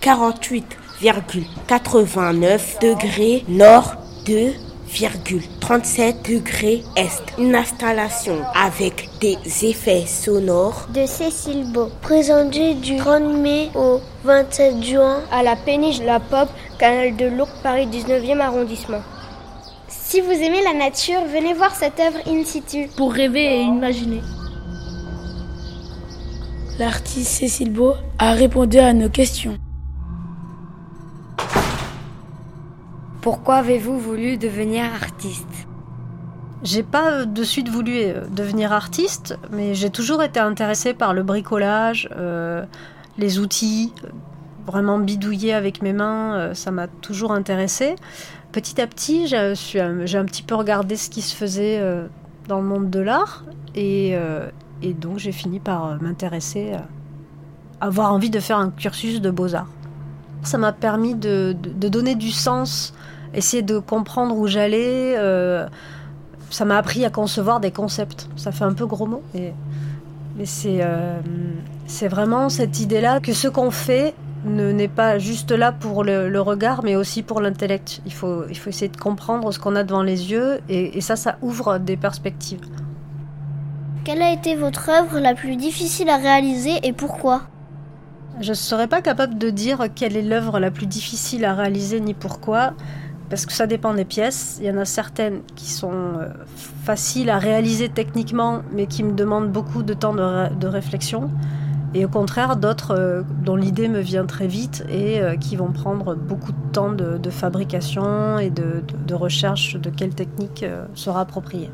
Quarante-huit virgule quatre-vingt-neuf degrés nord de 37 degrés Est. Une installation avec des effets sonores de Cécile Beau, présentée du 30 mai au 27 juin à la péniche La Pop, canal de Lourdes, Paris 19e arrondissement. Si vous aimez la nature, venez voir cette œuvre in situ. Pour rêver et imaginer. L'artiste Cécile Beau a répondu à nos questions. Pourquoi avez-vous voulu devenir artiste J'ai pas de suite voulu euh, devenir artiste, mais j'ai toujours été intéressée par le bricolage, euh, les outils, vraiment bidouiller avec mes mains, euh, ça m'a toujours intéressée. Petit à petit, j'ai un petit peu regardé ce qui se faisait euh, dans le monde de l'art, et, euh, donc j'ai fini par m'intéresser, avoir envie de faire un cursus de beaux-arts. Ça m'a permis de donner du sens essayer de comprendre où j'allais. Euh, ça m'a appris à concevoir des concepts. Ça fait un peu gros mot, mais, mais c'est euh, c'est vraiment cette idée-là que ce qu'on fait ne n'est pas juste là pour le, le regard, mais aussi pour l'intellect. Il faut, il faut essayer de comprendre ce qu'on a devant les yeux, et, et ça, ça ouvre des perspectives. Quelle a été votre œuvre la plus difficile à réaliser et pourquoi? Je ne serais pas capable de dire quelle est l'œuvre la plus difficile à réaliser ni pourquoi parce que ça dépend des pièces. Il y en a certaines qui sont euh, faciles à réaliser techniquement, mais qui me demandent beaucoup de temps de, ré de réflexion. Et au contraire, d'autres euh, dont l'idée me vient très vite et euh, qui vont prendre beaucoup de temps de, fabrication et de, recherche de quelle technique sera appropriée.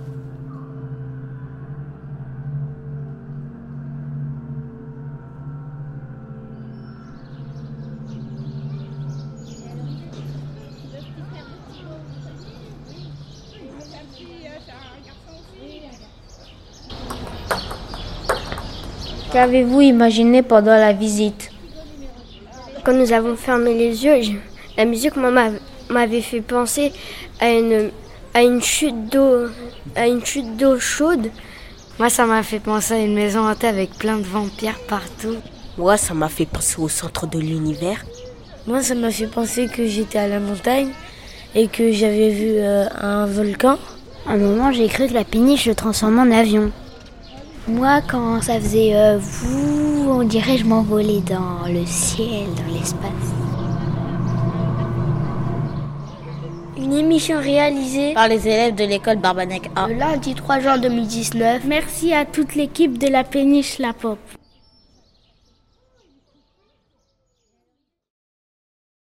Qu'avez-vous imaginé pendant la visite Quand nous avons fermé les yeux, je, la musique m'avait fait penser à une, à une chute d'eau, à une chute d'eau chaude. Moi, ça m'a fait penser à une maison hantée avec plein de vampires partout. Moi, ça m'a fait penser au centre de l'univers. Moi, ça m'a fait penser que j'étais à la montagne et que j'avais vu euh, un volcan. À un moment, j'ai cru que la péniche se transformait en avion. Moi, quand ça faisait euh, vous, on dirait je m'envolais dans le ciel, dans l'espace. Une émission réalisée par les élèves de l'école Barbanec A. Le lundi 3 juin 2019. Merci à toute l'équipe de la péniche La Pop.